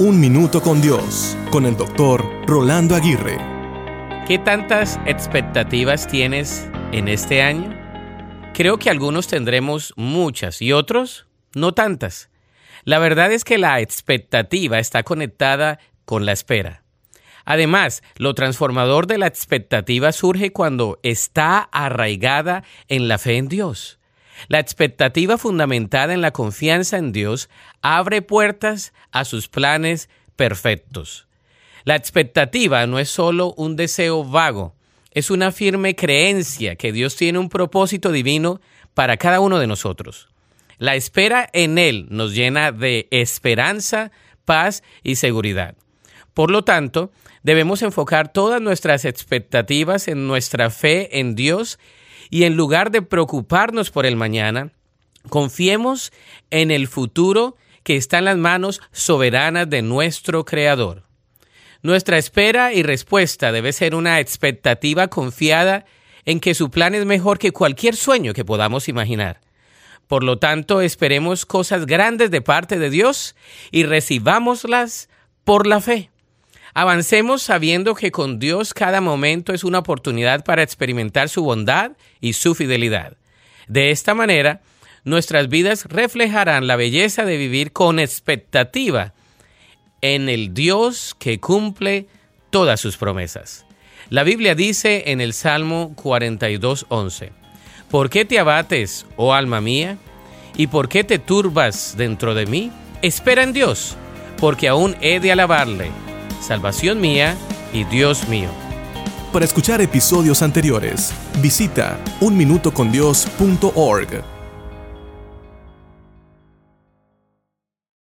Un Minuto con Dios, con el doctor Rolando Aguirre. ¿Qué tantas expectativas tienes en este año? Creo que algunos tendremos muchas y otros no tantas. La verdad es que la expectativa está conectada con la espera. Además, lo transformador de la expectativa surge cuando está arraigada en la fe en Dios. La expectativa fundamentada en la confianza en Dios abre puertas a sus planes perfectos. La expectativa no es solo un deseo vago, es una firme creencia que Dios tiene un propósito divino para cada uno de nosotros. La espera en Él nos llena de esperanza, paz y seguridad. Por lo tanto, debemos enfocar todas nuestras expectativas en nuestra fe en Dios y en lugar de preocuparnos por el mañana, confiemos en el futuro que está en las manos soberanas de nuestro Creador. Nuestra espera y respuesta debe ser una expectativa confiada en que su plan es mejor que cualquier sueño que podamos imaginar. Por lo tanto, esperemos cosas grandes de parte de Dios y recibámoslas por la fe. Avancemos sabiendo que con Dios cada momento es una oportunidad para experimentar su bondad y su fidelidad. De esta manera, nuestras vidas reflejarán la belleza de vivir con expectativa en el Dios que cumple todas sus promesas. La Biblia dice en el Salmo 42:11, ¿Por qué te abates, oh alma mía? ¿Y por qué te turbas dentro de mí? Espera en Dios, porque aún he de alabarle salvación mía y Dios mío. Para escuchar episodios anteriores, visita unminutocondios.org.